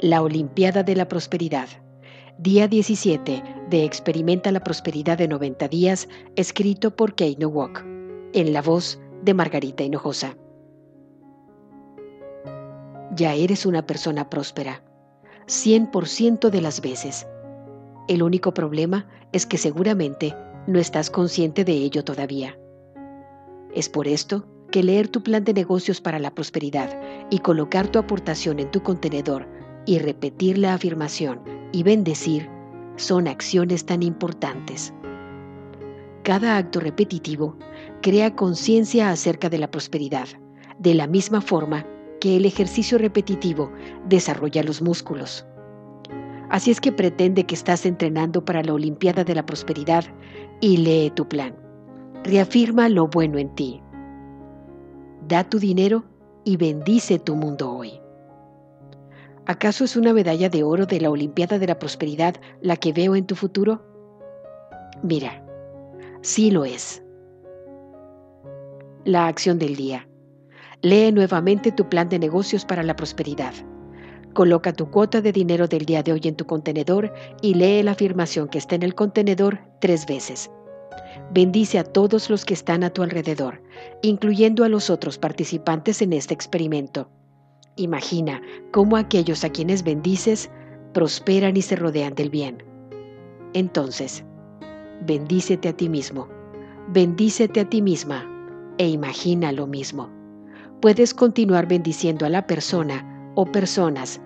La Olimpiada de la Prosperidad. Día 17 de Experimenta la Prosperidad de 90 días, escrito por Kate Nowak, en la voz de Margarita Hinojosa. Ya eres una persona próspera, 100% de las veces. El único problema es que seguramente no estás consciente de ello todavía. Es por esto que leer tu plan de negocios para la prosperidad y colocar tu aportación en tu contenedor y repetir la afirmación y bendecir son acciones tan importantes. Cada acto repetitivo crea conciencia acerca de la prosperidad, de la misma forma que el ejercicio repetitivo desarrolla los músculos. Así es que pretende que estás entrenando para la Olimpiada de la Prosperidad y lee tu plan. Reafirma lo bueno en ti. Da tu dinero y bendice tu mundo hoy. ¿Acaso es una medalla de oro de la Olimpiada de la Prosperidad la que veo en tu futuro? Mira, sí lo es. La acción del día. Lee nuevamente tu plan de negocios para la prosperidad. Coloca tu cuota de dinero del día de hoy en tu contenedor y lee la afirmación que está en el contenedor tres veces. Bendice a todos los que están a tu alrededor, incluyendo a los otros participantes en este experimento. Imagina cómo aquellos a quienes bendices prosperan y se rodean del bien. Entonces, bendícete a ti mismo, bendícete a ti misma e imagina lo mismo. Puedes continuar bendiciendo a la persona o personas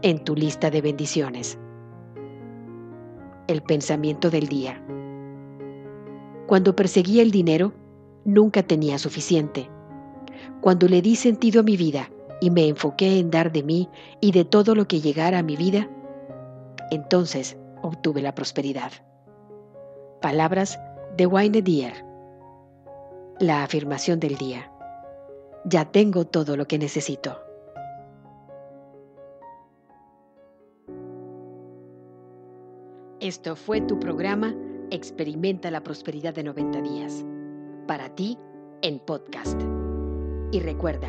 en tu lista de bendiciones. El pensamiento del día. Cuando perseguía el dinero, nunca tenía suficiente. Cuando le di sentido a mi vida, y me enfoqué en dar de mí y de todo lo que llegara a mi vida, entonces obtuve la prosperidad. Palabras de Wayne Dyer. La afirmación del día. Ya tengo todo lo que necesito. Esto fue tu programa Experimenta la prosperidad de 90 días. Para ti, en podcast. Y recuerda,